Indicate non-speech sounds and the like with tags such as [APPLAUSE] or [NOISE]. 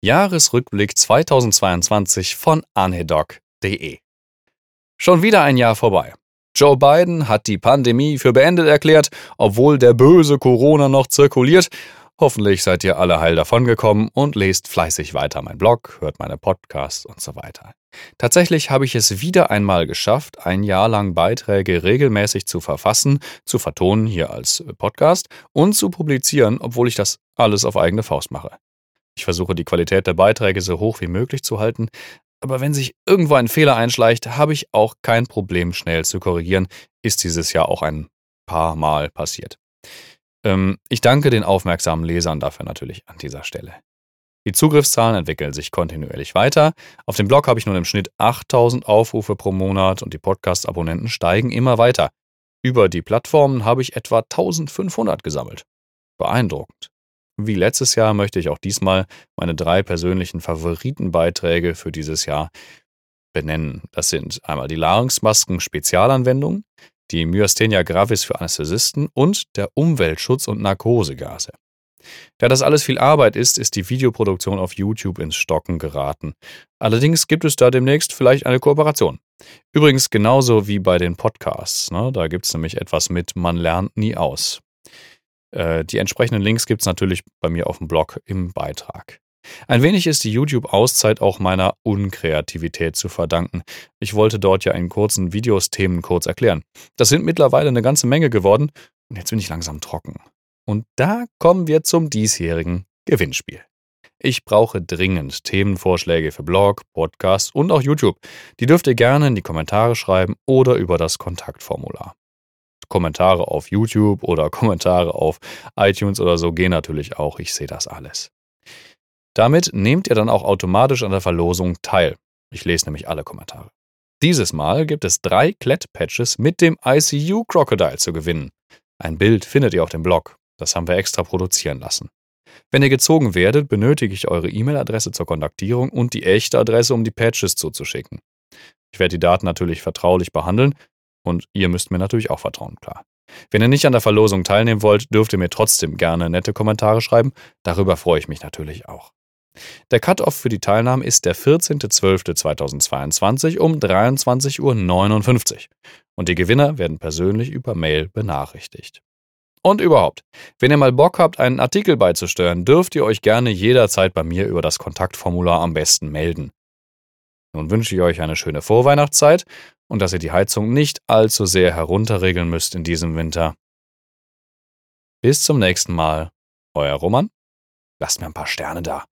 Jahresrückblick 2022 von anedoc.de. Schon wieder ein Jahr vorbei. Joe Biden hat die Pandemie für beendet erklärt, obwohl der böse Corona noch zirkuliert. Hoffentlich seid ihr alle heil davongekommen und lest fleißig weiter mein Blog, hört meine Podcasts und so weiter. Tatsächlich habe ich es wieder einmal geschafft, ein Jahr lang Beiträge regelmäßig zu verfassen, zu vertonen hier als Podcast und zu publizieren, obwohl ich das alles auf eigene Faust mache. Ich versuche die Qualität der Beiträge so hoch wie möglich zu halten, aber wenn sich irgendwo ein Fehler einschleicht, habe ich auch kein Problem, schnell zu korrigieren. Ist dieses Jahr auch ein paar Mal passiert. Ähm, ich danke den aufmerksamen Lesern dafür natürlich an dieser Stelle. Die Zugriffszahlen entwickeln sich kontinuierlich weiter. Auf dem Blog habe ich nun im Schnitt 8000 Aufrufe pro Monat und die Podcast-Abonnenten steigen immer weiter. Über die Plattformen habe ich etwa 1500 gesammelt. Beeindruckend. Wie letztes Jahr möchte ich auch diesmal meine drei persönlichen Favoritenbeiträge für dieses Jahr benennen. Das sind einmal die Larynxmasken Spezialanwendung, die Myasthenia gravis für Anästhesisten und der Umweltschutz und Narkosegase. Da das alles viel Arbeit ist, ist die Videoproduktion auf YouTube ins Stocken geraten. Allerdings gibt es da demnächst vielleicht eine Kooperation. Übrigens genauso wie bei den Podcasts. Ne? Da gibt es nämlich etwas mit Man lernt nie aus. Äh, die entsprechenden Links gibt es natürlich bei mir auf dem Blog im Beitrag. Ein wenig ist die YouTube-Auszeit auch meiner Unkreativität zu verdanken. Ich wollte dort ja in kurzen Videos Themen kurz erklären. Das sind mittlerweile eine ganze Menge geworden und jetzt bin ich langsam trocken. Und da kommen wir zum diesjährigen Gewinnspiel. Ich brauche dringend Themenvorschläge für Blog, Podcast und auch YouTube. Die dürft ihr gerne in die Kommentare schreiben oder über das Kontaktformular. Kommentare auf YouTube oder [LAUGHS] Kommentare auf iTunes oder so gehen natürlich auch. Ich sehe das alles. Damit nehmt ihr dann auch automatisch an der Verlosung teil. Ich lese nämlich alle Kommentare. Dieses Mal gibt es drei Klett-Patches mit dem ICU Crocodile zu gewinnen. Ein Bild findet ihr auf dem Blog. Das haben wir extra produzieren lassen. Wenn ihr gezogen werdet, benötige ich eure E-Mail-Adresse zur Kontaktierung und die echte Adresse, um die Patches zuzuschicken. Ich werde die Daten natürlich vertraulich behandeln und ihr müsst mir natürlich auch vertrauen, klar. Wenn ihr nicht an der Verlosung teilnehmen wollt, dürft ihr mir trotzdem gerne nette Kommentare schreiben. Darüber freue ich mich natürlich auch. Der Cut-Off für die Teilnahme ist der 14.12.2022 um 23.59 Uhr. Und die Gewinner werden persönlich über Mail benachrichtigt. Und überhaupt, wenn ihr mal Bock habt, einen Artikel beizusteuern, dürft ihr euch gerne jederzeit bei mir über das Kontaktformular am besten melden. Nun wünsche ich euch eine schöne Vorweihnachtszeit und dass ihr die Heizung nicht allzu sehr herunterregeln müsst in diesem Winter. Bis zum nächsten Mal. Euer Roman. Lasst mir ein paar Sterne da.